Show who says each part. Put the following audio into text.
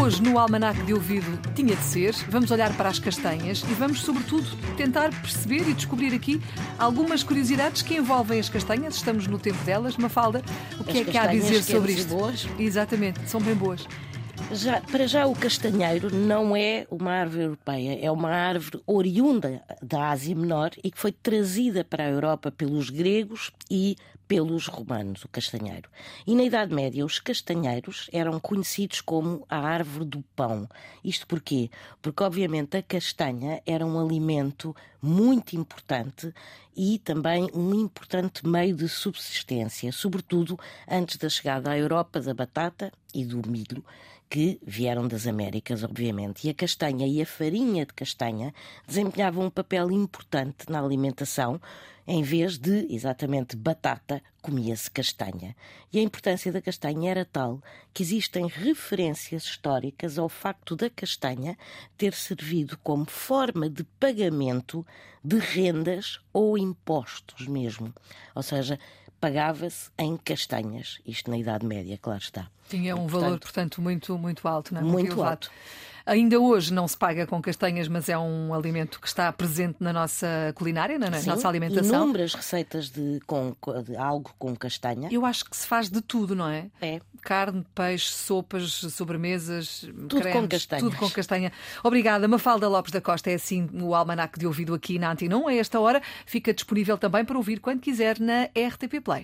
Speaker 1: Hoje, no Almanac de Ouvido, tinha de ser. Vamos olhar para as castanhas e vamos, sobretudo, tentar perceber e descobrir aqui algumas curiosidades que envolvem as castanhas. Estamos no tempo delas. Mafalda, o que
Speaker 2: As
Speaker 1: é que há a dizer sobre isto?
Speaker 2: boas?
Speaker 1: Exatamente, são bem boas.
Speaker 2: Já, para já, o castanheiro não é uma árvore europeia, é uma árvore oriunda da Ásia Menor e que foi trazida para a Europa pelos gregos e pelos romanos, o castanheiro. E na Idade Média, os castanheiros eram conhecidos como a árvore do pão. Isto porquê? Porque, obviamente, a castanha era um alimento muito importante e também um importante meio de subsistência, sobretudo antes da chegada à Europa da batata e do milho que vieram das Américas, obviamente. E a castanha e a farinha de castanha desempenhavam um papel importante na alimentação. Em vez de, exatamente, batata, comia-se castanha. E a importância da castanha era tal que existem referências históricas ao facto da castanha ter servido como forma de pagamento de rendas ou impostos mesmo. Ou seja, pagava-se em castanhas. Isto na Idade Média, claro está.
Speaker 1: Tinha um
Speaker 2: E,
Speaker 1: valor,
Speaker 2: portanto,
Speaker 1: portanto, muito, muito alto, não é?
Speaker 2: Muito
Speaker 1: elevado.
Speaker 2: alto.
Speaker 1: Ainda hoje não se paga com castanhas, mas é um alimento que está presente na nossa culinária, na
Speaker 2: Sim,
Speaker 1: nossa alimentação.
Speaker 2: Inúmeras receitas de, com, de algo com castanha.
Speaker 1: Eu acho que se faz de tudo, não é?
Speaker 2: É.
Speaker 1: Carne, peixe, sopas, sobremesas,
Speaker 2: Tudo
Speaker 1: cremes,
Speaker 2: com castanhas.
Speaker 1: tudo com castanha. Obrigada, Mafalda Lopes da Costa. É assim o almanac de ouvido aqui na Antena 1. A esta hora fica disponível também para ouvir quando quiser na RTP Play.